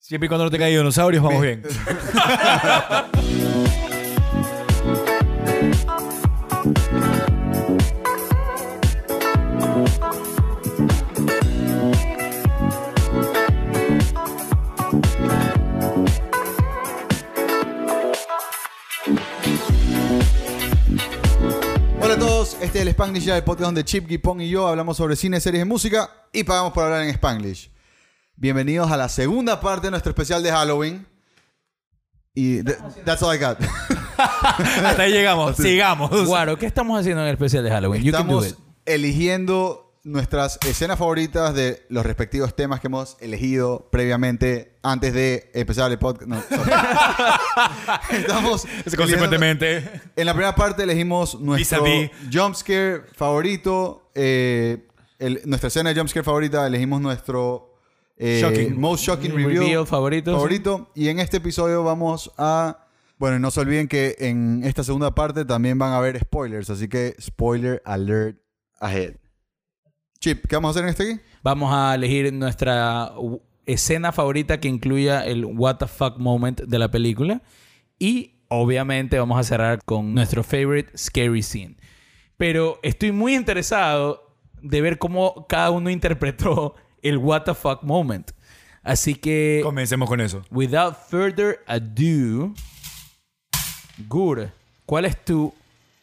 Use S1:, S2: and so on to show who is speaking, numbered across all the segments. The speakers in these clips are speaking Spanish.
S1: Siempre y cuando no te caigan dinosaurios, vamos bien.
S2: Hola a todos, este es el Spanglish ya, el podcast donde Chip, Gipong y yo hablamos sobre cine, series de música y pagamos por hablar en Spanglish. Bienvenidos a la segunda parte de nuestro especial de Halloween. Y th- that's all I got.
S1: Hasta ahí llegamos. Sigamos.
S3: Guaro, ¿qué estamos haciendo en el especial de Halloween? You can do
S2: Estamos eligiendo nuestras escenas favoritas de los respectivos temas que hemos elegido previamente antes de empezar el podcast. No. Estamos
S1: Consecuentemente.
S2: En la primera parte elegimos nuestro jumpscare favorito. eh, el- nuestra escena de jumpscare favorita. Elegimos nuestro eh,
S1: Shocking.
S2: most shocking review,
S3: favorito,
S2: favorito. Y en este episodio vamos a... Bueno, y no se olviden que en esta segunda parte también van a haber spoilers. Así que spoiler alert ahead. Chip, ¿qué vamos a hacer en este aquí?
S3: Vamos a elegir nuestra escena favorita que incluya el what the fuck moment de la película. Y obviamente vamos a cerrar con nuestro favorite scary scene. Pero estoy muy interesado de ver cómo cada uno interpretó el what the fuck moment. Así que,
S1: Comencemos con eso.
S3: without further ado, Gur, ¿cuál es tu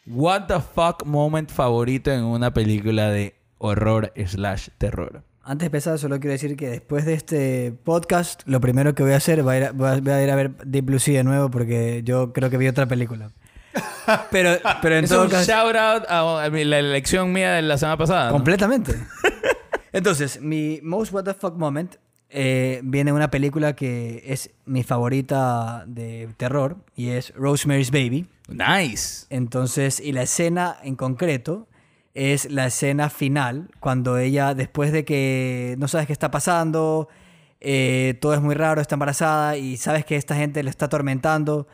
S3: what the fuck moment favorito en una película de horror slash terror?
S4: Antes de empezar, solo quiero decir que después de este podcast, lo primero que voy a hacer va a ir a, voy a- ir a ver Deep Blue Sea de nuevo porque yo creo que vi otra película. Pero, pero en
S3: Es
S4: todo
S3: un
S4: caso...
S3: shout out a, a mi- la elección mía de la semana pasada. ¿no?
S4: Entonces, mi most what the fuck moment eh, viene de una película que es mi favorita de terror y es Rosemary's Baby.
S3: Nice.
S4: Entonces, y la escena en concreto es la escena final, cuando ella, después de que no sabes qué está pasando, eh, todo es muy raro, está embarazada y sabes que esta gente le está atormentando,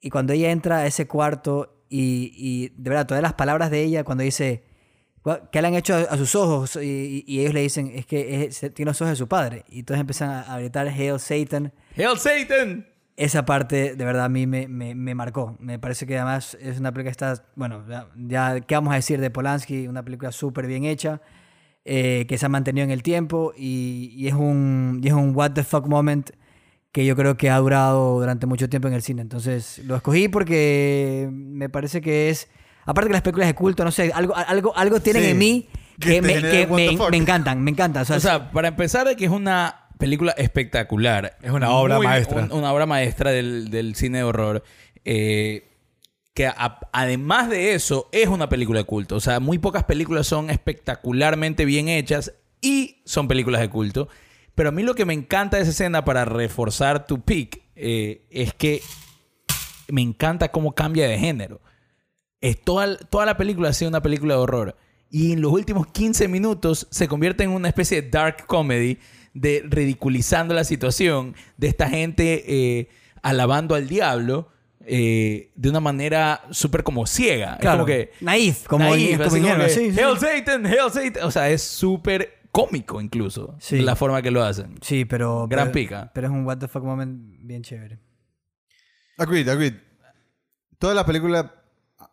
S4: y cuando ella entra a ese cuarto y, y de verdad, todas las palabras de ella, cuando dice, "Gua- ¿qué le han hecho a, sus ojos? Y, y ellos le dicen, es que es- tiene los ojos de su padre. Y entonces empiezan a, a gritar, Hail Satan.
S3: Hail Satan.
S4: Esa parte de verdad a mí me, me, me marcó. Me parece que además es una película que está, bueno, ya, ya, ¿qué vamos a decir de Polanski? Una película súper bien hecha, eh, que se ha mantenido en el tiempo y, y es un, y es un what the fuck moment que yo creo que ha durado durante mucho tiempo en el cine. Entonces lo escogí porque me parece que es, aparte que las películas de culto, no sé, algo, algo, algo tienen
S2: Sí,
S4: en mí
S2: que
S4: que,
S2: te
S4: me,
S2: genera
S4: que
S2: what the
S4: me,
S2: fuck.
S4: me encantan, me encantan. O sea,
S3: O sea, para empezar, de que es una película espectacular.
S1: Es una obra
S3: Muy-
S1: maestra.
S3: un- una obra maestra del, del cine de horror. eh, que a- además de eso, es una película de culto. O sea, muy pocas películas son espectacularmente bien hechas y son películas de culto. Pero a mí lo que me encanta de esa escena para reforzar tu pick eh, es que me encanta cómo cambia de género. Es toda, toda la película ha sido una película de horror. Y en los últimos 15 minutos se convierte en una especie de dark comedy de ridiculizando la situación de esta gente eh, alabando al diablo eh, de una manera súper como ciega. Es
S4: claro,
S3: como que...
S4: naif, como,
S3: naif,
S4: como
S3: como que,
S4: sí, sí.
S3: Hail Satan, Hail Satan. O sea, es súper cómico incluso.
S4: Sí.
S3: La forma que lo hacen.
S4: Sí, pero...
S3: Gran
S4: pero-
S3: pica.
S4: Pero es un what the fuck moment bien chévere.
S2: Agreed, agreed. Toda la película...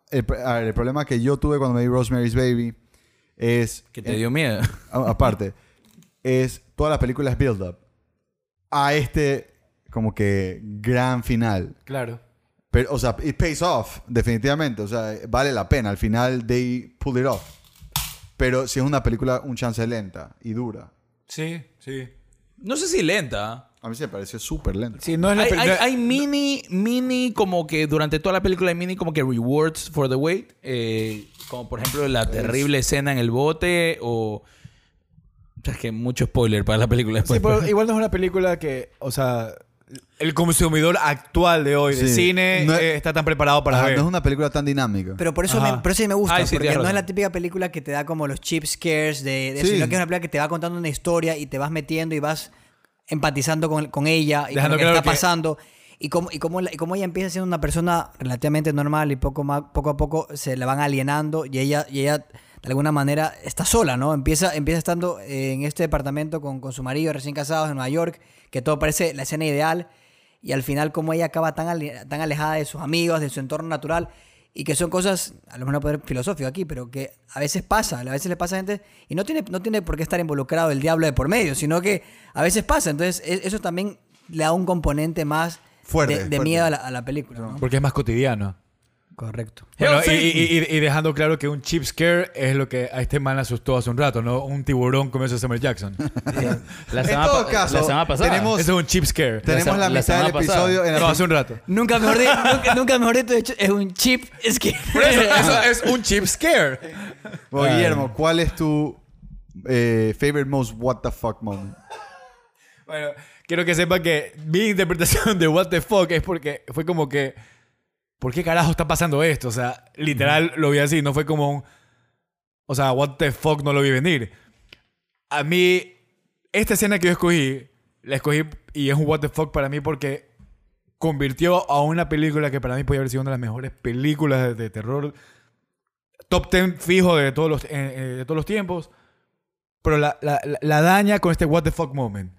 S2: El, a ver, el problema que yo tuve cuando me vi Rosemary's Baby es...
S3: Que te dio miedo.
S2: aparte, es toda la película es build up a este como que gran final.
S1: Claro.
S2: Pero, o sea, it pays off, definitivamente. O sea, vale la pena. Al final, they pull it off. Pero si es una película un chance lenta y dura.
S1: Sí, sí.
S3: No sé si lenta.
S2: A mí se me pareció súper lenta.
S1: Sí, no es la
S3: Hay,
S1: película.
S3: hay- hay mini, mini, como que durante toda la película hay mini como que rewards for the wait. eh, como por ejemplo la terrible escena en el bote o... o sea, es que mucho spoiler para la película después.
S1: Sí, pero igual no es una película que, o sea, el consumidor actual de hoy de
S2: Sí.
S1: cine
S2: No es-
S1: eh, está tan preparado para
S2: Ajá,
S1: ver.
S2: no es una película tan dinámica.
S4: Pero por eso, me, por eso sí me gusta,
S3: Ay, sí,
S4: porque no es la típica película que te da como los cheap scares de, de
S2: Sí.
S4: sino que es una película que te va contando una historia y te vas metiendo y vas empatizando con, con ella y
S1: Dejando
S4: con lo que
S1: claro
S4: está
S1: que-
S4: pasando. Y cómo, y, cómo, la- y cómo ella empieza siendo una persona relativamente normal y poco, más, poco a poco se la van alienando y ella, y ella de alguna manera está sola, ¿no? Empieza, empieza estando en este departamento con, con su marido recién casados en Nueva York, que todo parece la escena ideal y al final como ella acaba tan, ale- tan alejada de sus amigos, de su entorno natural y que son cosas, a lo mejor no poder filosófico aquí, pero que a veces pasa, a veces le pasa a gente y no tiene, no tiene por qué estar involucrado el diablo de por medio, sino que a veces pasa, entonces e- eso también le da un componente más
S2: Fuerte,
S4: de, de
S2: fuerte.
S4: miedo a la, a la película. ¿no?
S1: Porque es más cotidiano.
S4: Correcto.
S1: Bueno, y,
S3: Hell
S1: y- y- y dejando claro que un cheap scare es lo que a este man asustó hace un rato, ¿no? Un tiburón como ese Samuel Jackson.
S3: La
S2: En
S3: semana,
S2: todo caso,
S3: la semana pasada.
S2: tenemos-
S1: Ese es un cheap scare.
S2: Tenemos la,
S3: la
S2: mitad del episodio en la
S1: No, hace un rato.
S4: Nunca mejor, di- nunca, nunca mejor dicho, es un chip.
S1: Por eso, eso es un cheap scare.
S2: Bueno, Guillermo, ¿cuál es tu eh, favorite most what the fuck moment?
S1: Bueno, quiero que sepa que mi interpretación de What the fuck es porque fue como que. ¿Por qué carajo está pasando esto? O sea, literal lo vi así, no fue como un. O sea, What the fuck no lo vi venir. A mí, esta escena que yo escogí, la escogí y es un What the fuck para mí porque convirtió a una película que para mí podía haber sido una de las mejores películas de, de terror. Top 10 fijo de todos los, eh, eh, de todos los tiempos. Pero la, la- la- la daña con este what the fuck moment.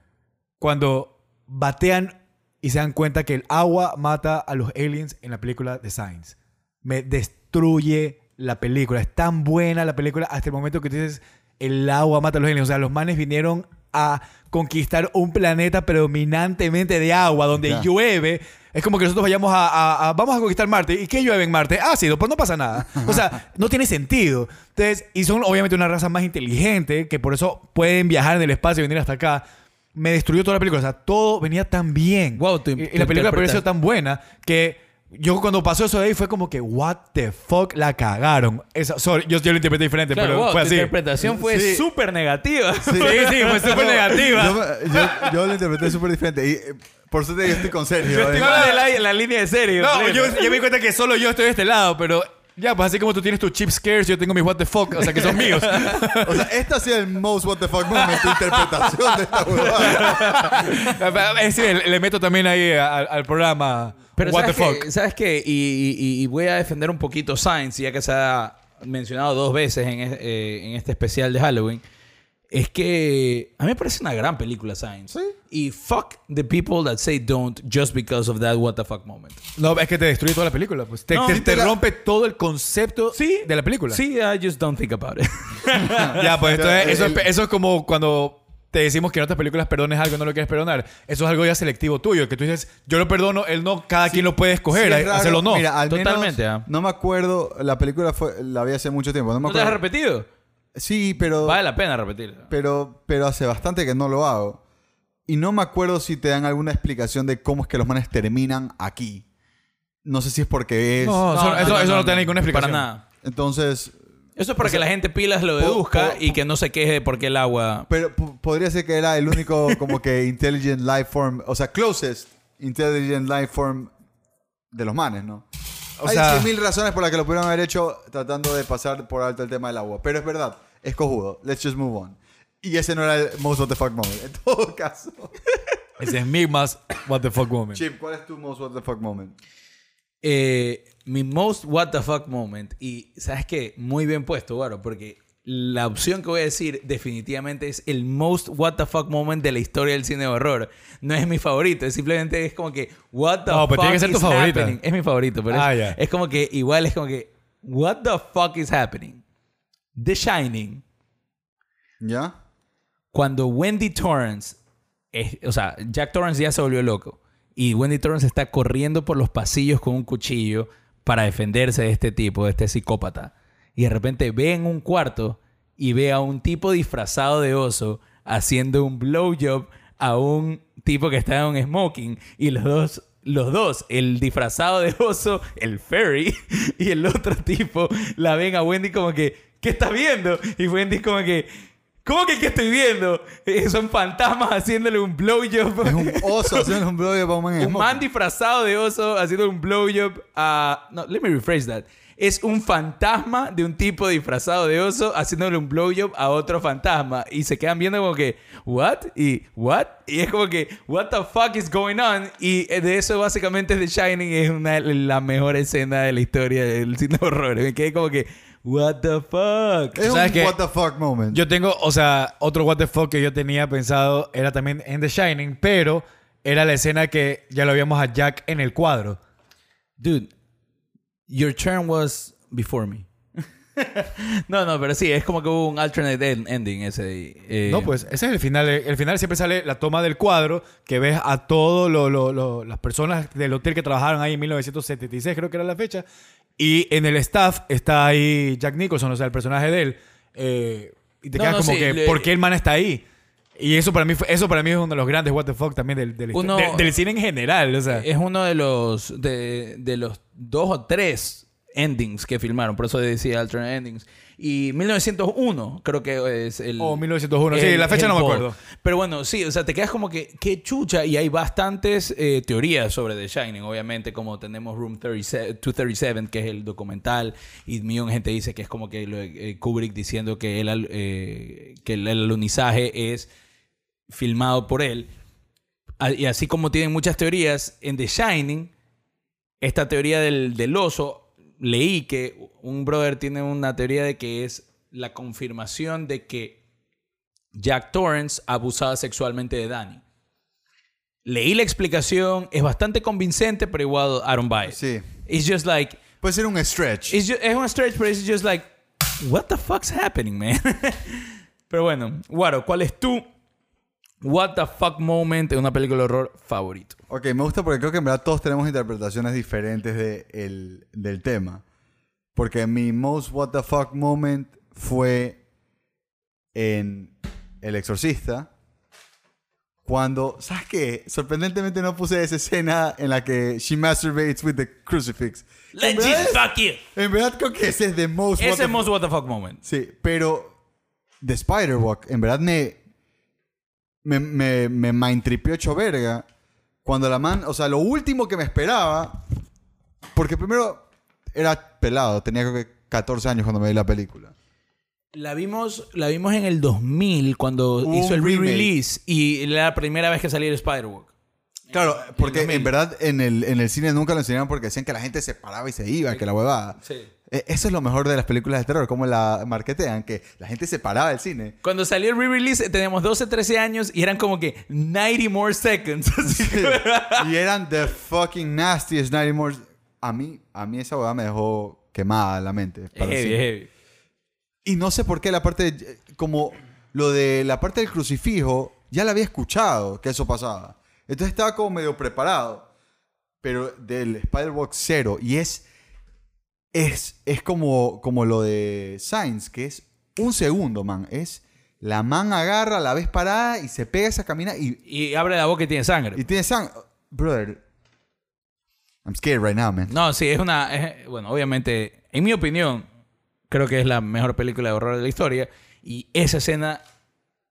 S1: Cuando batean y se dan cuenta que el agua mata a los aliens en la película de Science. Me destruye la película. Es tan buena la película hasta el momento que tú dices el agua mata a los aliens. O sea, los manes vinieron a conquistar un planeta predominantemente de agua, donde
S2: Ya.
S1: llueve. Es como que nosotros vayamos a, a- a- Vamos a conquistar Marte. ¿Y qué llueve en Marte? Ácido. Pues no pasa nada. O sea, no tiene sentido. Entonces, y son obviamente una raza más inteligente, que por eso pueden viajar en el espacio y venir hasta acá. Me destruyó toda la película. O sea, todo venía tan bien.
S3: Wow, tu-
S1: y,
S3: tu
S1: la película pareció tan buena que yo cuando pasó eso de ahí fue como que, what the fuck, la cagaron. Esa, sorry, yo, yo lo interpreté diferente,
S3: Claro,
S1: pero
S3: wow,
S1: fue así.
S3: interpretación fue
S2: Sí.
S3: súper negativa.
S1: Sí, sí, fue súper negativa.
S2: Yo, yo, yo lo interpreté súper diferente. Y eh, por suerte yo estoy con Sergio.
S3: Yo estoy
S2: eh.
S3: de la, la línea de serio.
S1: No, yo, yo me di cuenta que solo yo estoy de este lado, pero ya, pues así como tú tienes tus cheap scares, yo tengo mis what the fuck, o sea que son míos.
S2: O sea, este ha sido el most what the fuck moment, tu interpretación de esta huevada.
S1: Es decir, le, le meto también ahí al, al programa
S3: Pero
S1: what the
S3: ¿sabes
S1: fuck.
S3: qué? ¿Sabes qué? Y, y- y voy a defender un poquito Science, ya que se ha mencionado dos veces en, eh, en este especial de Halloween. Es que a mí me parece una gran película Science.
S2: Sí.
S3: Y fuck the people that say don't just because of that what the fuck moment.
S1: No, es que te destruye toda la película, pues. Te,
S3: No,
S1: te-
S3: sí
S1: te
S2: te la-
S1: rompe todo el concepto
S3: Sí.
S1: de la película.
S3: Sí, I just don't think about it.
S1: Ya, pues entonces, eso, es,
S2: el-
S1: eso es como cuando te decimos que en otras películas perdones algo y no lo quieres perdonar. Eso es algo ya selectivo tuyo, que tú dices, yo lo perdono, él no, cada quien lo puede escoger,
S2: Sí, es
S1: hacerlo no.
S2: Mira, al
S3: Totalmente,
S2: menos,
S3: ah.
S2: no me acuerdo, la película fue, la vi hace mucho tiempo. No me
S3: ¿No te has
S2: acuerdo.
S3: repetido?
S2: Sí, pero,
S3: Vale la pena repetirla.
S2: pero, pero hace bastante que no lo hago. Y no me acuerdo si te dan alguna explicación de cómo es que los manes terminan aquí. No sé si es porque es.
S1: No, eso, eso- eso no te da ninguna explicación.
S3: Para nada.
S2: Entonces,
S3: Eso es para que la gente pilas lo deduzca
S2: po-
S3: y que no se queje de por qué el agua...
S2: pero podría ser que era el único como que intelligent life form, o sea, closest intelligent life form de los manes, ¿no?
S1: O
S2: Hay
S1: sea-
S2: 100.000 razones por las que lo pudieron haber hecho tratando de pasar por alto el tema del agua. Pero es verdad, es cojudo. Let's just move on. Y ese no era el most what the fuck moment. En todo caso.
S1: Ese es mi más what the fuck moment.
S2: Chip, ¿cuál es tu most what the fuck moment?
S3: Eh, mi most what the fuck moment. Y sabes qué, muy bien puesto, Guaro, porque la opción que voy a decir definitivamente es el most what the fuck moment de la historia del cine de horror. No es mi favorito, es simplemente es como que what the
S1: No,
S3: fuck
S1: pero tiene que ser tu
S3: happening. Es mi favorito, pero
S1: Ah,
S3: es,
S1: ya.
S3: es como que igual es como que what the fuck is happening. The Shining.
S2: ¿Ya?
S3: cuando Wendy Torrance, o sea, Jack Torrance ya se volvió loco y Wendy Torrance está corriendo por los pasillos con un cuchillo para defenderse de este tipo, de este psicópata. Y de repente ve en un cuarto y ve a un tipo disfrazado de oso haciendo un blowjob a un tipo que está en un smoking y los dos los dos, el disfrazado de oso, el fairy, y el otro tipo, la ven a Wendy como que, ¿qué estás viendo? Y Wendy como que, ¿cómo que qué estoy viendo? Eh, son fantasmas haciéndole un blowjob.
S2: Es un oso haciendo un blowjob a un man
S3: Un man disfrazado de oso haciendo un blowjob a... No, let me rephrase that. es un fantasma de un tipo disfrazado de oso haciéndole un blowjob a otro fantasma. Y se quedan viendo como que, ¿what? Y, ¿what? Y es como que, ¿what the fuck is going on? Y de eso básicamente The Shining es una la mejor escena de la historia del cine de horror. Me quedé como que, ¿what the fuck?
S2: Es un what the fuck moment.
S1: Yo tengo, o sea, otro what the fuck que yo tenía pensado era también en The Shining, pero era la escena que ya lo vimos a Jack en el cuadro.
S3: Dude, your turn was before me. no, no, pero sí, es como que hubo un alternate en- ending ese. eh,
S1: No, pues ese es el final. El final siempre sale la toma del cuadro que ves a todas las personas del hotel que trabajaron ahí en 1976, creo que era la fecha. Y en el staff está ahí Jack Nicholson, o sea, el personaje de él. eh, y te
S3: No,
S1: quedas
S3: no,
S1: como
S3: sí,
S1: que,
S3: le-
S1: ¿por qué el man está ahí? Y eso para mí, fue- eso para mí es uno de los grandes what the fuck también del, del,
S3: Uno-
S1: de- del cine en general. O sea,
S3: Es uno de los, de, de los dos o tres endings que filmaron, por eso decía alternate endings. Y 1901 creo que es el...
S1: o 1901. Sí, la fecha no me acuerdo.
S3: Pero bueno, sí, o sea, te quedas como que, qué chucha. Y hay bastantes eh, teorías sobre The Shining, obviamente, como tenemos Room 37, 237, que es el documental, y millón de gente dice que es como que eh, Kubrick diciendo que el, eh, que el alunizaje es filmado por él. Y así como tienen muchas teorías, en The Shining, esta teoría del, del oso, leí que un brother tiene una teoría de que es la confirmación de que Jack Torrance abusaba sexualmente de Danny. Leí la explicación, es bastante convincente, pero igual I don't buy it.
S2: Sí.
S3: It's just like,
S2: Puede ser un stretch.
S3: it's ju- es un stretch, pero it's just like, what the fuck's happening, man? pero bueno, Guaro, ¿cuál es tu what the fuck moment en una película de horror favorito?
S2: Ok, me gusta porque creo que en verdad todos tenemos interpretaciones diferentes de el- del tema. Porque mi most what the fuck moment fue en El Exorcista. Cuando, ¿sabes qué? Sorprendentemente no puse esa escena en la que she masturbates with the crucifix.
S3: Let Jesus
S2: es-
S3: fuck you.
S2: en verdad creo que ese es the most what
S3: Ese
S2: the
S3: es most what the fuck moment.
S2: Sí, pero The Spider-Walk, en verdad me. Me, me, me mindtripió hecho verga. Cuando la man. O sea, lo último que me esperaba. Porque primero era pelado, tenía creo que 14 años cuando me vi la película.
S3: La vimos, la vimos en el 2000 cuando
S2: Hubo
S3: hizo el re-release y era la primera vez que salía el Spider-Walk.
S2: Claro, porque
S3: 2000.
S2: en verdad en el, en el cine nunca lo enseñaron porque decían que la gente se paraba y se iba, que la huevada.
S3: Sí.
S2: E- Eso es lo mejor de las películas de terror, como la marketean, que la gente se paraba del cine.
S3: Cuando salió el re-release teníamos 12, 13 años y eran como que 90 more seconds. Así que-
S2: y eran the fucking nastiest Nighty More. A mí, a mí esa huevada me dejó quemada la mente. para
S3: heavy, heavy.
S2: Y no sé por qué la parte, de- como lo de la parte del crucifijo, ya la había escuchado que eso pasaba. Entonces estaba como medio preparado. Pero del Spider-Box cero. Y es, es, es como, como lo de Sainz, que es un segundo, man. Es la man agarra, la ves parada y se pega esa camina y,
S3: Y abre la boca y tiene sangre.
S2: y tiene sangre. Brother, I'm scared right now, man.
S3: No, sí, es una... es- bueno, obviamente, en mi opinión, creo que es la mejor película de horror de la historia. Y esa escena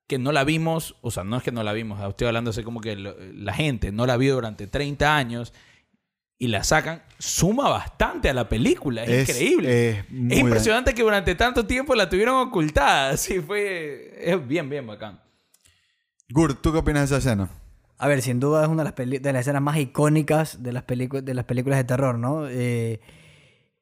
S3: que no la vimos, o sea, no es que no la vimos, estoy hablando así como que la gente no la vio durante 30 años y la sacan, suma bastante a la película. Es,
S2: Es-
S3: increíble.
S2: es
S3: impresionante que durante tanto tiempo la tuvieron ocultada. Sí, fue... Es bien, bien bacán.
S2: Gur, ¿tú qué opinas de esa escena?
S4: A ver, sin duda es una de las, peli- de las escenas más icónicas de las, de las películas de terror, ¿no? Eh,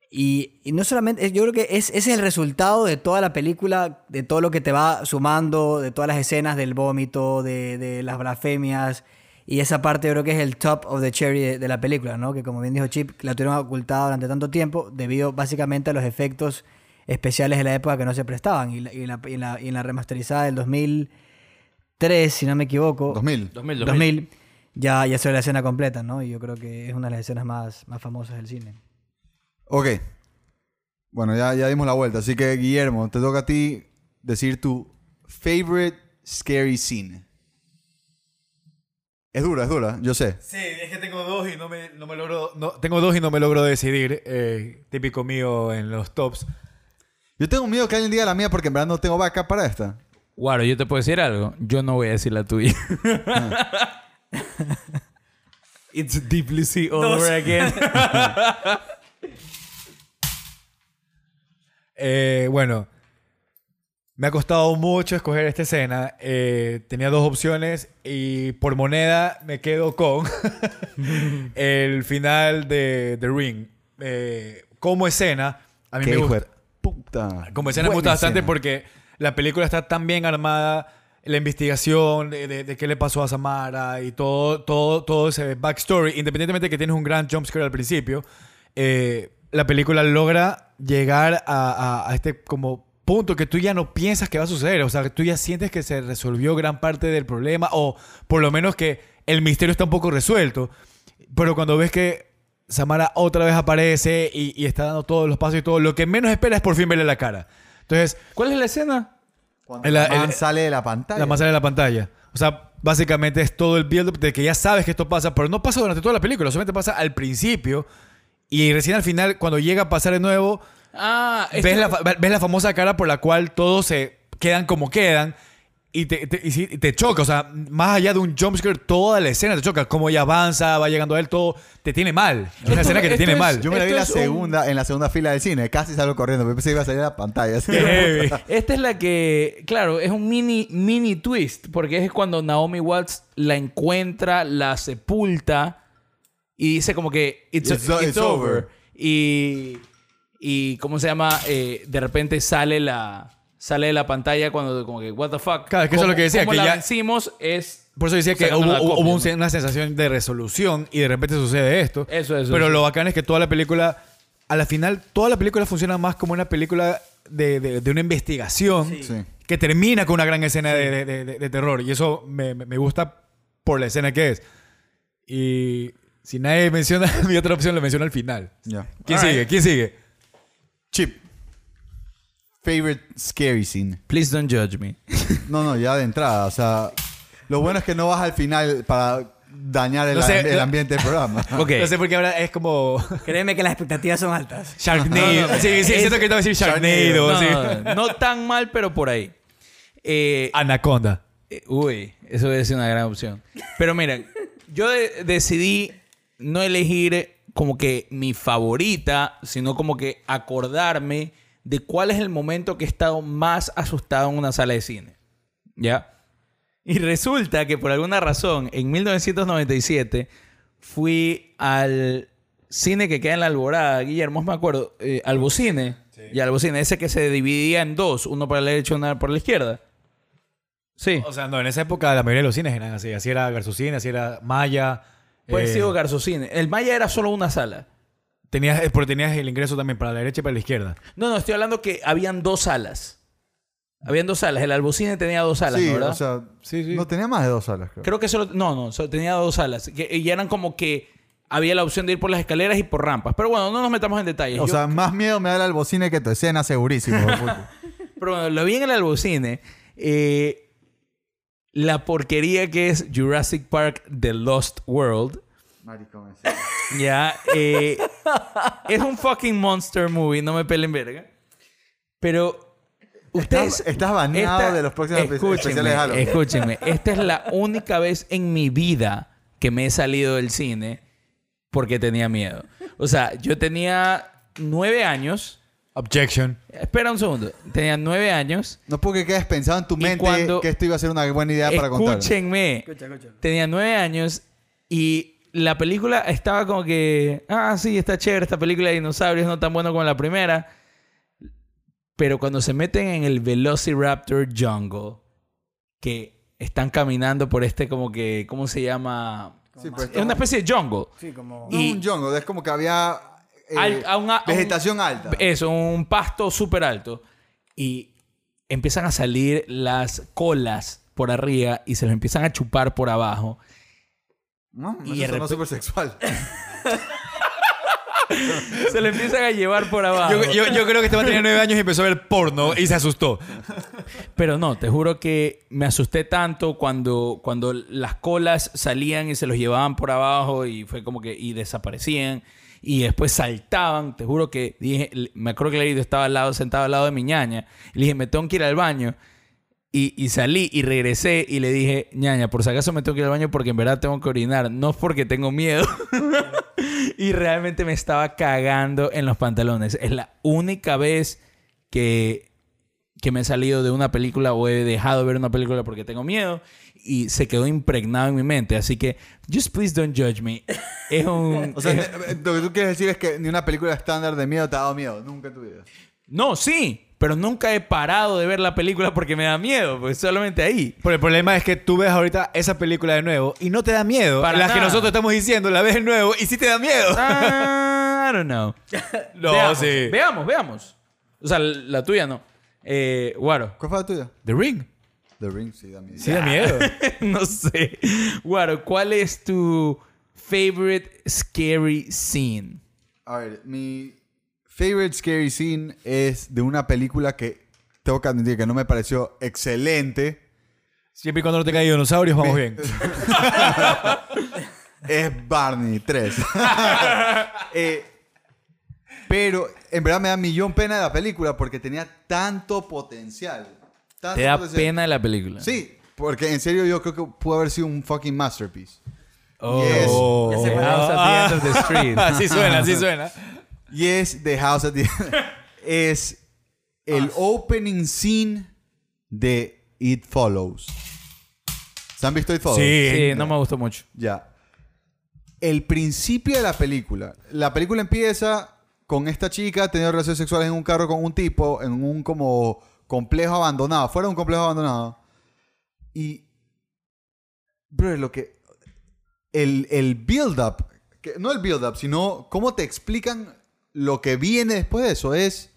S4: y, y no solamente, yo creo que es, ese es el resultado de toda la película, de todo lo que te va sumando, de todas las escenas del vómito, de, de las blasfemias. Y esa parte yo creo que es el top of the cherry de, de la película, ¿no? Que como bien dijo Chip, la tuvieron ocultada durante tanto tiempo debido básicamente a los efectos especiales de la época que no se prestaban. Y, la- y en la- y la- y en la remasterizada del 2003, si no me equivoco.
S2: 2000.
S3: 2000,
S4: 2000, ya, ya se ve la escena completa, ¿no? Y yo creo que es una de las escenas más, más famosas del cine.
S2: Ok. Bueno, ya, ya dimos la vuelta. Así que, Guillermo, te toca a ti decir tu favorite scary scene. Es dura, es dura, yo sé.
S1: Sí, es que tengo dos y no me, no me logro. No, tengo dos y no me logro decidir. eh, típico mío en los tops.
S2: Yo tengo miedo que alguien diga la mía porque en verdad no tengo backup para esta.
S3: Guaro, yo te puedo decir algo. Yo no voy a decir la tuya. It's deeply sea all over again.
S1: Eh, bueno, me ha costado mucho escoger esta escena. Eh, tenía dos opciones y por moneda me quedo con el final de The Ring. Eh, como escena, a mí
S2: Qué
S1: me gusta.
S2: de puta.
S1: Como escena me gusta bastante
S2: escena.
S1: porque la película está tan bien armada, la investigación de, de- de qué le pasó a Samara y todo, todo, todo ese backstory, independientemente de que tienes un gran jumpscare al principio, eh, la película logra llegar a, a- a este como punto que tú ya no piensas que va a suceder, o sea, que tú ya sientes que se resolvió gran parte del problema o por lo menos que el misterio está un poco resuelto, pero cuando ves que Samara otra vez aparece y, y está dando todos los pasos y todo, lo que menos esperas es por fin verle la cara. Entonces,
S3: ¿Cuál es la escena?
S2: Cuando la man
S1: el-
S2: sale de la pantalla.
S1: la más sale en la pantalla. O sea, básicamente es todo el build-up de que ya sabes que esto pasa, pero no pasa durante toda la película, solamente pasa al principio y recién al final, cuando llega a pasar de nuevo,
S3: Ah,
S1: ves,
S3: esto-
S1: la, ves la famosa cara por la cual todos se quedan como quedan y te, te- y te choca. O sea, más allá de un jumpscare, toda la escena te choca. Cómo ella avanza, va llegando a él, todo te tiene mal. Es una escena que te tiene
S3: es-
S1: mal.
S2: Yo me la vi la
S3: es un-
S2: segunda, en la segunda fila del cine. Casi salgo corriendo. pero Pensé que iba a salir a la pantalla. así.
S3: Esta es la que, claro, es un mini, mini twist, porque es cuando Naomi Watts la encuentra, la sepulta y dice como que it's,
S2: It's-
S3: it's
S2: it's
S3: over.
S2: over.
S3: Y, y, ¿cómo se llama? Eh, de repente sale la sale de la pantalla cuando como que, what the fuck.
S1: Claro, es que eso es lo que decía, que
S3: la
S1: ya-
S3: vencimos es...
S1: Por eso decía que hubo,
S3: la
S1: hubo
S3: copia,
S1: un-
S3: ¿no?
S1: una sensación de resolución y de repente sucede esto.
S3: Eso, eso,
S1: Pero
S3: eso.
S1: lo bacán es que toda la película, a la final, toda la película funciona más como una película de, de- de una investigación
S2: Sí.
S1: que termina con una gran escena de, de- de- de- de terror. Y eso me, me- gusta por la escena que es. Y si nadie menciona mi otra opción, lo menciona al final.
S2: Ya.
S1: ¿Quién
S3: Alright.
S1: sigue? ¿Quién sigue?
S2: Chip. Favorite scary scene.
S3: Please don't judge me.
S2: No, no, ya de entrada. O sea, lo bueno es que no vas al final para dañar el,
S1: No sé,
S2: el
S1: no-
S2: ambiente del programa.
S3: Ok.
S1: No sé por qué ahora es como
S4: Créeme que las expectativas son altas.
S1: Sharknado. Sí, sí, siento que te voy a decir Sharknado.
S3: No,
S1: sí.
S3: no, no tan mal, pero por ahí. Eh,
S1: Anaconda.
S3: Eh, Uy, eso debe ser una gran opción. Pero mira, yo de- decidí no elegir como que mi favorita, sino como que acordarme de cuál es el momento que he estado más asustado en una sala de cine. ¿Ya? Y resulta que por alguna razón, en 1997, fui al cine que queda en la Alborada, Guillermo, me acuerdo, eh, Albocine. Y Albocine, ese que se dividía en dos, uno por la derecha y uno por la izquierda. Sí.
S1: O sea, no, en esa época la mayoría de los cines eran así. Así era Garzocine, así era Maya.
S3: Pues
S1: eh,
S3: sido Garzocine. El Maya era solo una sala.
S1: tenías, eh, porque tenías el ingreso también para la derecha y para la izquierda.
S3: No, no, estoy hablando que habían dos salas. Habían dos salas. El Albocine tenía dos salas,
S2: sí,
S3: ¿no, ¿verdad?
S2: o sea,
S1: Sí, sí.
S2: no tenía más de dos salas, creo.
S3: Creo que solo... No, no, solo tenía dos salas. Que, y eran como que había la opción de ir por las escaleras y por rampas. Pero bueno, no nos metamos en detalles.
S2: O
S3: Yo-
S2: sea, más miedo me da el albocine que tu escena, segurísimo.
S3: Pero bueno, lo vi en el Albocine. Eh, la porquería que es Jurassic Park The Lost World. Ya, eh, es un fucking monster movie, no me pelen verga. Pero ustedes...
S2: Estás- estás baneado
S3: esta-
S2: de los próximos
S3: escúchenme,
S2: especiales de Halloween.
S3: Escúchenme, esta es la única vez en mi vida que me he salido del cine porque tenía miedo. O sea, yo tenía nueve años.
S1: Objection.
S3: Espera un segundo. Tenía nueve años.
S2: No porque quedes pensado en tu
S3: Y
S2: mente
S3: cuando-
S2: que esto iba a ser una buena idea para contar.
S3: Escúchenme.
S4: Escucha, escucha.
S3: Tenía nueve años y la película estaba como que, ah, sí, está chévere esta película de dinosaurios, no tan bueno como la primera. Pero cuando se meten en el Velociraptor Jungle, que están caminando por este como que, ¿cómo se llama?
S2: Sí, pues,
S3: Es una especie de jungle.
S4: Sí, como...
S2: No
S3: y-
S2: un jungle, es como que había eh,
S3: Al- a una- a un-
S2: vegetación alta.
S3: Eso, un pasto súper alto. Y empiezan a salir las colas por arriba y se los empiezan a chupar por abajo.
S2: No,
S3: y
S2: eso
S3: repente-
S2: súper sexual.
S3: Se lo empiezan a llevar por abajo.
S1: Yo, yo- yo creo que este va a tener nueve años y empezó a ver porno y se asustó.
S3: Pero no, te juro que me asusté tanto cuando, cuando las colas salían y se los llevaban por abajo y fue como que y desaparecían y después saltaban. Te juro que dije, me acuerdo que Leito estaba al lado, sentado al lado de mi ñaña. Le dije, me tengo que ir al baño. Y, y salí y regresé y le dije, ñaña, por si acaso me tengo que ir al baño porque en verdad tengo que orinar, no es porque tengo miedo. y realmente me estaba cagando en los pantalones. Es la única vez que, que me he salido de una película o he dejado de ver una película porque tengo miedo y se quedó impregnado en mi mente. Así que, just please don't judge me. Es un...
S2: O sea,
S3: es-
S2: ne- lo que tú quieres decir es que ni una película estándar de miedo te ha dado miedo. Nunca en tu vida.
S3: no, sí, pero nunca he parado de ver la película porque me da miedo, pues solamente ahí.
S1: Pero el problema es que tú ves ahorita esa película de nuevo y no te da miedo.
S3: Para
S1: Las que nosotros estamos diciendo, la ves de nuevo y sí te da miedo.
S3: Ah, I don't know.
S1: No,
S3: veamos,
S1: sí.
S3: Veamos, veamos. O sea, la tuya no. Eh, Guaro.
S2: ¿Cuál fue la tuya?
S1: The Ring.
S2: The Ring, sí, da miedo.
S1: Sí da miedo.
S3: no sé. Guaro, ¿cuál es tu favorite scary scene?
S2: A ver, mi favorite scary scene es de una película que tengo que admitir que no me pareció excelente.
S1: Siempre y cuando no te caigan dinosaurios, vamos bien.
S2: Es Barney 3. Eh, pero en verdad me da millón pena de la película porque tenía tanto potencial.
S3: ¿Te da pena de la película?
S2: Sí, porque en serio yo creo que pudo haber sido un fucking masterpiece.
S1: Oh.
S4: Ya sé cuál es.
S3: House at the end of the street.
S1: Así suena, así suena.
S2: Y es The House at the Es el opening scene de It Follows. ¿Se han visto It Follows?
S1: Sí.
S3: Sí, no me gustó mucho.
S2: Ya. El principio de la película. La película empieza con esta chica teniendo relaciones sexuales en un carro con un tipo en un como complejo abandonado. Fuera de un complejo abandonado. Y. Bro, lo que. El, el build-up. No el build-up, sino cómo te explican lo que viene después de eso. Es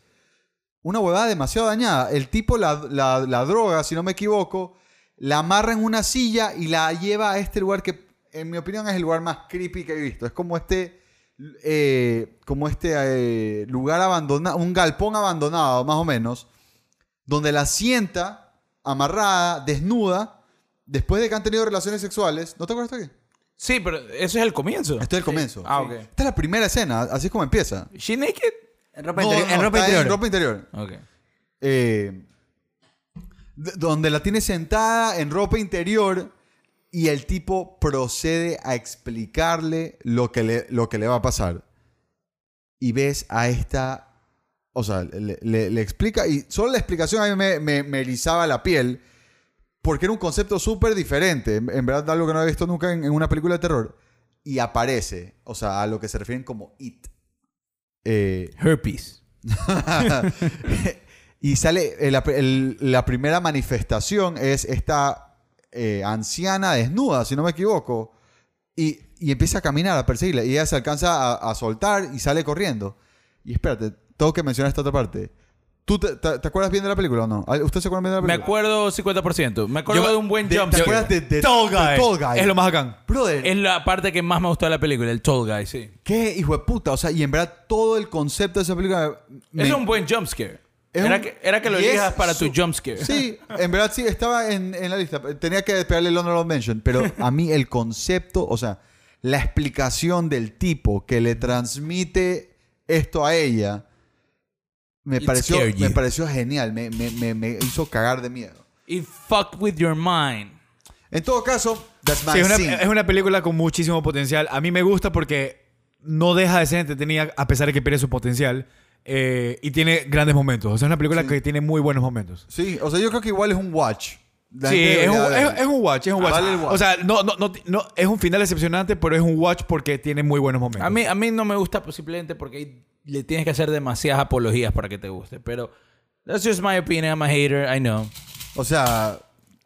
S2: una huevada demasiado dañada. El tipo la, la- la droga, si no me equivoco, la amarra en una silla y la lleva a este lugar que, en mi opinión, es el lugar más creepy que he visto. Es como este, eh, como este eh, lugar abandonado, un galpón abandonado, más o menos, donde la sienta amarrada, desnuda, después de que han tenido relaciones sexuales. ¿No te acuerdas de aquí?
S3: Sí, pero eso es el comienzo.
S2: Esto es el comienzo.
S3: Ah, ok.
S2: Esta es la primera escena, así es como empieza.
S3: ¿She naked?
S4: En ropa
S2: No,
S4: interior.
S2: no,
S4: en ropa
S2: está
S4: interior.
S2: en ropa interior.
S3: Ok.
S2: eh, d- donde la tiene sentada en ropa interior y el tipo procede a explicarle lo que le, lo que le va a pasar. Y ves a esta, o sea, le, le- le explica, y solo la explicación a mí me, me, me erizaba la piel, porque era un concepto súper diferente, en, en verdad algo que no había visto nunca en, en una película de terror, y aparece, o sea, a lo que se refieren como It. Eh,
S3: Herpes.
S2: y sale, eh, la, el- la primera manifestación es esta eh, anciana desnuda, si no me equivoco, y, y empieza a caminar, a perseguirla, y ella se alcanza a, a soltar y sale corriendo. Y espérate, tengo que mencionar esta otra parte. ¿Tú te, te- te acuerdas bien de la película o no? ¿Usted se acuerda bien de la
S3: Me
S2: película?
S3: acuerdo 50%. Me acuerdo
S1: Yo-
S3: de un buen
S2: De-
S3: jump
S2: ¿Te acuerdas de, de-
S1: Tall
S2: de
S1: Guy.
S2: Tall Guy?
S1: Es lo más bacán.
S2: Brother,
S3: Es la parte que más me gustó de la película, el tall guy, sí.
S2: qué hijo de puta. O sea, y en verdad todo el concepto de esa película... me-
S3: Es un buen jump scare.
S2: Es
S3: Era,
S2: un-
S3: que, era que lo elijas para tu
S2: su-
S3: jump scare.
S2: Sí, en verdad sí, estaba en, en la lista. Tenía que pegarle el honorable mention, pero a mí el concepto, o sea, la explicación del tipo que le transmite esto a ella, me, pareció,
S3: scared you.
S2: me pareció genial, me, me- me- me hizo cagar de miedo.
S3: It fucked with your mind.
S2: En todo caso, that's my
S1: Sí, es, una,
S2: scene.
S1: es una película con muchísimo potencial. A mí me gusta porque no deja de ser entretenida a pesar de que pierde su potencial. eh, y tiene grandes momentos. O sea, es una película
S2: Sí.
S1: que tiene muy buenos momentos.
S2: Sí, o sea, yo creo que igual es un watch. La
S1: Sí, es un, es- es un watch, es un watch.
S2: Vale el watch.
S1: O sea, no, no, no, no- es un final decepcionante, pero es un watch porque tiene muy buenos momentos.
S3: A mí, a mí no me gusta pues, simplemente porque ahí le tienes que hacer demasiadas apologías para que te guste. Pero that's just my opinion. I'm a hater. I know.
S2: O sea,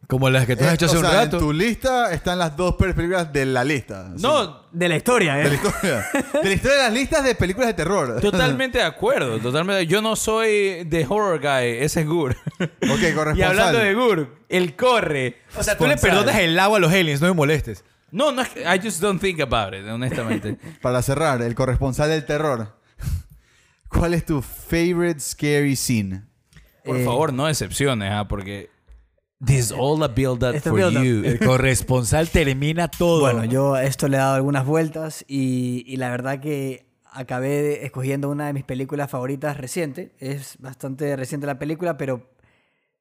S1: Como las que tú has
S2: eh,
S1: hecho
S2: o
S1: hace un rato.
S2: en tu lista están las dos peores películas de la lista. Sí.
S3: No,
S4: De la historia,
S2: De la
S4: ¿eh?
S2: historia. De la historia de las listas de películas de terror.
S3: totalmente de acuerdo. Totalmente. Yo no soy the horror guy. Ese es Gur.
S2: Ok, corresponsal.
S3: y hablando de Gur, él corre.
S1: o sea, tú le perdonas el agua a los aliens, no me molestes.
S3: No, no es que- I just don't think about it, honestamente.
S2: Para cerrar, el corresponsal del terror. ¿Cuál es tu favorite scary scene?
S3: Por
S4: Eh,
S3: favor, no decepciones, ¿ah? Porque this is all a build up
S4: Esto
S3: for
S4: build up.
S3: you.
S1: El corresponsal termina todo.
S4: Bueno, yo a esto le he dado algunas vueltas y, y la verdad que acabé escogiendo una de mis películas favoritas reciente. Es bastante reciente la película, pero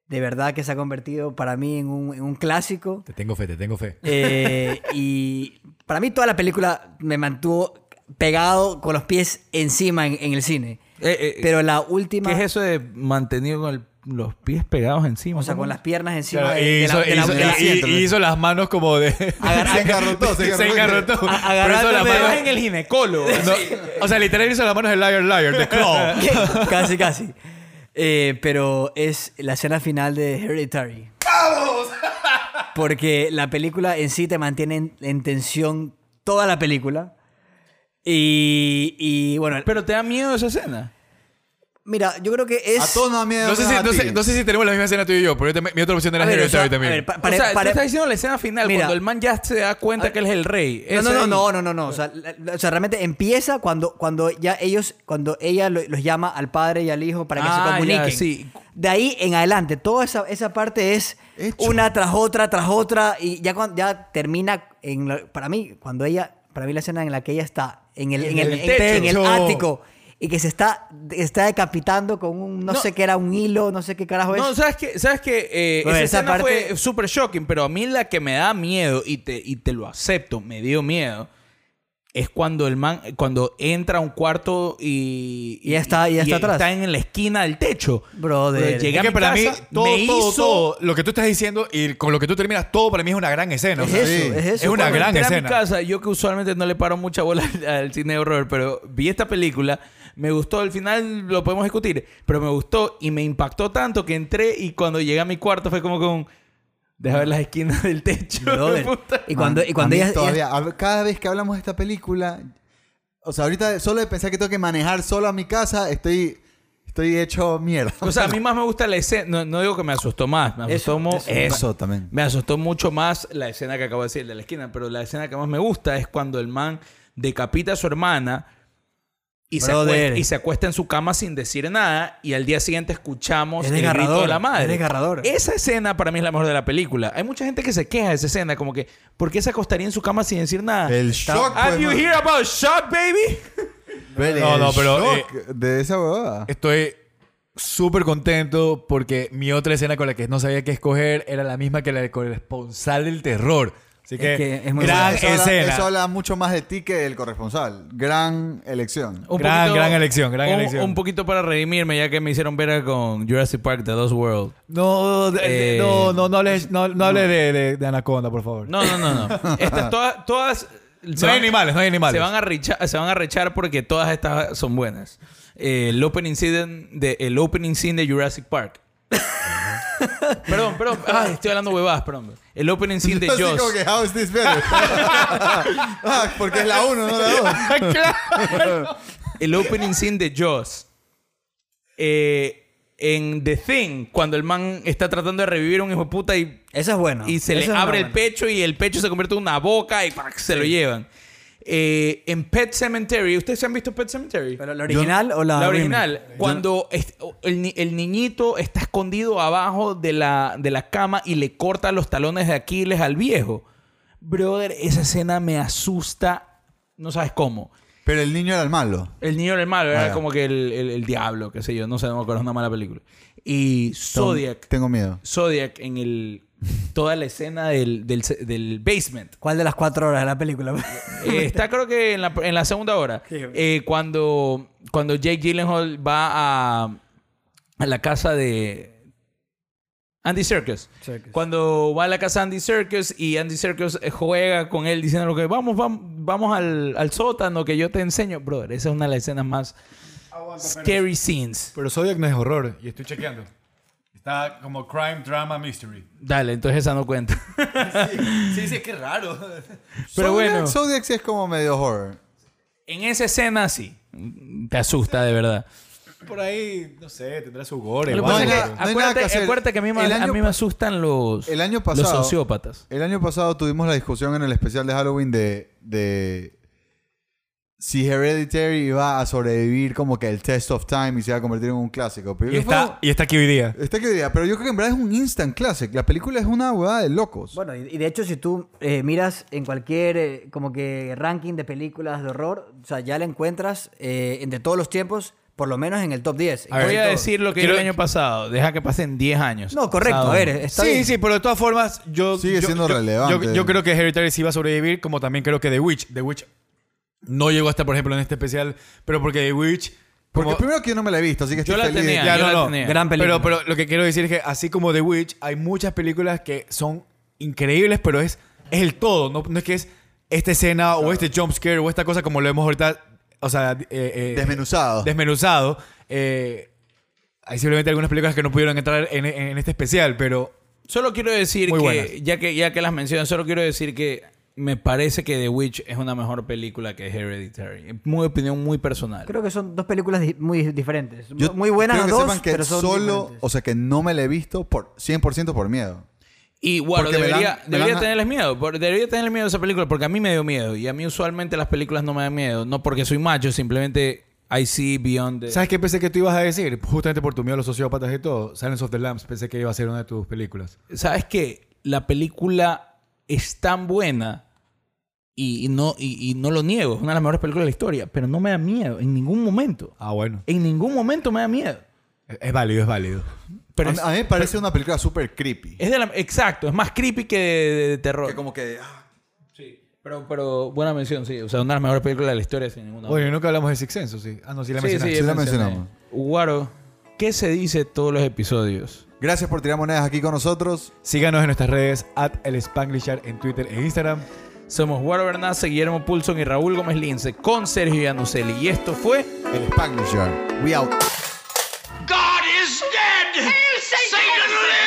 S4: de verdad que se ha convertido para mí en un, en un clásico.
S1: Te tengo fe, te tengo fe.
S4: Eh, y para mí toda la película me mantuvo pegado con los pies encima en, en el cine.
S3: Eh, eh,
S4: Pero la última...
S3: ¿Qué es eso de mantenido con el- los pies pegados encima?
S4: O sea, con las piernas encima
S1: Claro,
S4: de,
S1: y
S4: de
S1: hizo,
S4: la, de la-
S1: hizo-
S4: de la-
S1: y- y- y hizo las manos como de...
S2: Se engarrotó, se
S1: se
S2: engarrotó.
S1: engarrotó.
S4: Agarrando
S1: hizo las manos-
S3: es en el ginecólogo.
S1: No, o sea, literal hizo las manos de Liar Liar, de Claw.
S4: casi, casi. Eh, pero es la escena final de Hereditary. ¡Vamos! Porque la película en sí te mantiene en, en tensión toda la película. Y, y bueno,
S3: Pero te da miedo esa escena.
S4: mira, yo creo que es...
S2: A todos nos da miedo.
S1: No sé, si, no, sé, no sé si tenemos la misma escena tú y yo, pero yo también- mi otra opción era
S4: sea,
S1: Hereditary
S4: a
S1: también.
S4: ver, pa-
S3: o
S4: pare-
S3: sea,
S4: pare-
S3: tú estás diciendo la escena final,
S4: Mira.
S3: cuando el man ya se da cuenta que él es el rey.
S4: No, no, no, no, no, no, no. O sea, la- la- o sea, realmente empieza cuando, cuando ya ellos, cuando ella lo- los llama al padre y al hijo para que
S3: Ah,
S4: se
S3: ya,
S4: comuniquen.
S3: sí.
S4: De ahí en adelante, toda esa, esa parte es
S2: Hecho.
S4: una tras otra, tras otra, y ya, cuando, ya termina en lo- para mí, cuando ella, para mí la escena en la que ella está en el, en el,
S3: techo.
S4: en el ático y que se está, está decapitando con un, no,
S3: No.
S4: sé qué era, un hilo, no sé qué carajo es.
S3: No, ¿sabes qué? ¿Sabes qué? Eh,
S4: Bueno,
S3: esa
S4: esa
S3: escena
S4: parte-
S3: fue súper shocking, pero a mí la que me da miedo, y te, y te lo acepto, me dio miedo, es cuando el man, cuando entra a un cuarto y...
S4: Y ya está- y ya está atrás.
S3: Está en la esquina del techo.
S4: Brother.
S3: Llegué
S1: Es
S3: a
S1: que
S3: mi
S1: para mí,
S3: casa,
S1: todo,
S3: me
S1: todo,
S3: hizo-
S1: todo, lo que tú estás diciendo y con lo que tú terminas, todo para mí es una gran escena. o
S4: es
S1: sea,
S4: eso,
S2: sí.
S4: es eso.
S1: Es una
S3: Cuando
S1: gran
S3: entré a mi
S1: escena.
S3: casa, yo que usualmente no le paro mucha bola al, al cine de horror, pero vi esta película, me gustó, al final lo podemos discutir, pero me gustó y me impactó tanto que entré y cuando llegué a mi cuarto fue como con... Deja ver las esquinas del techo.
S4: Brother. Y cuando, y
S2: A
S4: cuando
S2: todavía, cada vez que hablamos de esta película, o sea, ahorita solo de pensar que tengo que manejar solo a mi casa, estoy, estoy hecho mierda.
S3: O sea, a mí más me gusta la escena. No, no digo que me asustó más. Me asustó
S4: Eso, eso.
S2: Eso también.
S3: Me asustó mucho más la escena que acabo de decir de la esquina. Pero la escena que más me gusta es cuando el man decapita a su hermana y, se acuesta, y se acuesta en su cama sin decir nada. Y al día siguiente escuchamos
S4: Es
S3: el grito de la madre.
S4: es desgarrador.
S3: Esa escena para mí es la mejor de la película. Hay mucha gente que se queja de esa escena. Como que, ¿por qué se acostaría en su cama sin decir nada?
S2: El shock.
S3: Have
S2: pues,
S3: you
S2: man.
S3: heard about shock, baby?
S1: No, no, pero,
S2: shock de esa huevada.
S1: Estoy súper contento porque mi otra escena con la que no sabía qué escoger era la misma que la del corresponsal del terror. Así que,
S4: Es que es muy
S1: gran
S2: eso, habla,
S1: escena.
S2: eso habla mucho más de ti que del corresponsal. Gran elección.
S3: Un
S1: Gran, gran elección, gran
S3: un,
S1: elección.
S3: Un poquito para redimirme, ya que me hicieron ver con Jurassic Park The Lost World.
S1: No,
S3: Eh,
S1: no, no, no hables, no, no hables de, de- de Anaconda, por favor.
S3: No, no, no, no. Estas todas, todas
S1: No hay animales, no hay animales.
S3: Se van, a rechar, se van a rechar porque todas estas son buenas. Eh, el opening scene de el opening scene de Jurassic Park. perdón, perdón. Ay, estoy hablando huevadas, perdón. El opening scene de
S2: como que, how is this better? ah, porque es la 1, no la 2.
S3: El opening scene de Jaws. Eh, en The Thing, cuando el man está tratando de revivir a un hijo de puta y
S4: Eso es bueno.
S3: Y se
S4: Eso
S3: le abre el
S4: buena.
S3: pecho y el pecho se convierte en una boca y ¡pac! se lo llevan. Eh, en Pet Cemetery, ¿ustedes se han visto Pet Cemetery?
S4: ¿Pero la original o la,
S3: la
S4: remake?
S3: original. Cuando est- el, el niñito está escondido abajo de la, de la cama y le corta los talones de Aquiles al viejo. Brother, esa escena me asusta. No sabes cómo.
S2: Pero el niño era el malo.
S3: El niño era el malo,
S2: Ah,
S3: era
S2: ya.
S3: como que el, el- el diablo, qué sé yo. No sé, no me acuerdo, es una mala película. Y Zodiac.
S2: Tengo miedo.
S3: Zodiac en el toda la escena del, del, del basement.
S4: ¿Cuál de las cuatro horas de la película?
S3: Eh, está creo que en la, en la segunda hora. Eh, cuando, cuando Jake Gyllenhaal va a, a la casa de Andy Serkis.
S4: Serkis.
S3: Cuando va a la casa de Andy Serkis y Andy Serkis eh, juega con él diciendo que vamos, vamos, vamos al, al sótano que yo te enseño. Brother, esa es una de las escenas más scary scenes.
S1: Pero Zodiac no es horror y estoy chequeando. Está como crime, drama, mystery.
S3: Dale, entonces esa no cuenta.
S1: Sí, sí, qué raro.
S3: Pero
S2: Zodiac-
S3: bueno.
S2: Zodiac sí es como medio horror.
S3: En esa escena sí. Te asusta de verdad.
S1: Por ahí, no sé, tendrá su gore.
S3: Lo
S1: o
S3: que pasa
S1: algo,
S3: es que,
S2: no nada
S3: acuérdate,
S2: que
S3: acuérdate que a mí, me, a mí asustan los,
S2: El año
S3: los
S2: pasado.
S3: sociópatas.
S2: El año pasado tuvimos la discusión en el especial de Halloween de, de si Hereditary iba a sobrevivir como que el test of time y se iba a convertir en un clásico. Pero
S1: Y
S2: yo creo
S1: está, y está aquí hoy día.
S2: que- está que diga, pero yo creo que en verdad es un instant classic. La película es una huevada de locos.
S4: Bueno, y y de hecho, si tú eh, miras en cualquier eh, como que ranking de películas de horror, o sea, ya la encuentras eh, entre todos los tiempos, por lo menos en el top 10. en
S1: A ver,
S3: Voy a decir lo que
S1: Quiero-
S3: dije el año pasado. Deja que pasen 10 años.
S4: No, correcto, a ver, está
S1: sí,
S4: bien.
S1: sí, pero de todas formas, yo.
S2: Sigue
S1: yo-
S2: siendo
S1: yo-
S2: relevante.
S1: Yo, yo creo que Hereditary sí va a sobrevivir, como también creo que The Witch. The Witch no llegó hasta, por ejemplo, en este especial, pero porque The Witch
S2: Porque
S1: Como-
S2: primero que yo no me la he visto, así que
S3: Yo
S2: estoy
S3: la
S2: feliz.
S3: tenía.
S1: Ya,
S3: yo
S1: no,
S3: la
S1: no.
S3: tenía.
S4: Gran película.
S1: Pero, pero lo que quiero decir es que así como The Witch, hay muchas películas que son increíbles, pero es, es el todo. No, no es que es esta escena o este jump scare o esta cosa como lo hemos ahorita, o sea, eh, eh,
S2: Desmenuzado.
S1: desmenuzado. Eh, hay simplemente algunas películas que no pudieron entrar en, en este especial, pero
S3: Solo quiero decir
S1: Muy
S3: que,
S1: buenas.
S3: ya que, ya que las mencionas, solo quiero decir que me parece que The Witch es una mejor película que Hereditary. Es muy opinión muy personal.
S4: Creo que son dos películas di- muy diferentes.
S2: Yo
S4: muy buenas las
S2: que
S4: dos,
S2: sepan que
S4: pero son
S2: solo,
S4: diferentes.
S2: o sea, que no me la he visto por 100% por miedo.
S3: Y bueno,
S2: Porque
S3: debería, tenerles miedo. por- debería tenerle miedo a esa película porque a mí me dio miedo. Y a mí usualmente las películas no me dan miedo. No porque soy macho, simplemente I see beyond the...
S1: ¿sabes qué pensé que tú ibas a decir? Justamente por tu miedo a los sociópatas y todo. Silence of the Lambs pensé que iba a ser una de tus películas.
S3: ¿Sabes qué? La película es tan buena y, y no, y, y no lo niego. Es una de las mejores películas de la historia. Pero no me da miedo en ningún momento.
S1: Ah, bueno.
S3: En ningún momento me da miedo.
S1: Es, es válido, es válido.
S3: Pero
S2: a,
S3: es,
S2: a mí me parece una película súper creepy.
S3: es de la... Exacto. Es más creepy que de, de- de terror.
S2: Que como que... ah,
S3: Sí. Pero, pero buena mención, sí. O sea, una de las mejores películas de la historia sin ninguna duda.
S1: Oye, nunca hablamos de Six Sense, ¿o sí? Ah, no, sí la
S3: Sí,
S1: mencionaste.
S2: sí la mencionamos.
S3: Guaro, ¿qué se dice todos los episodios?
S2: Gracias por tirar monedas aquí con nosotros.
S1: Síganos en nuestras redes, at el Spanglishar en Twitter e Instagram.
S3: Somos Guaro Bernaza, Guillermo Pulson y Raúl Gómez Lince con Sergio Yanuceli. Y esto fue...
S2: El Spanglish Yard. We out.
S5: God is dead! Say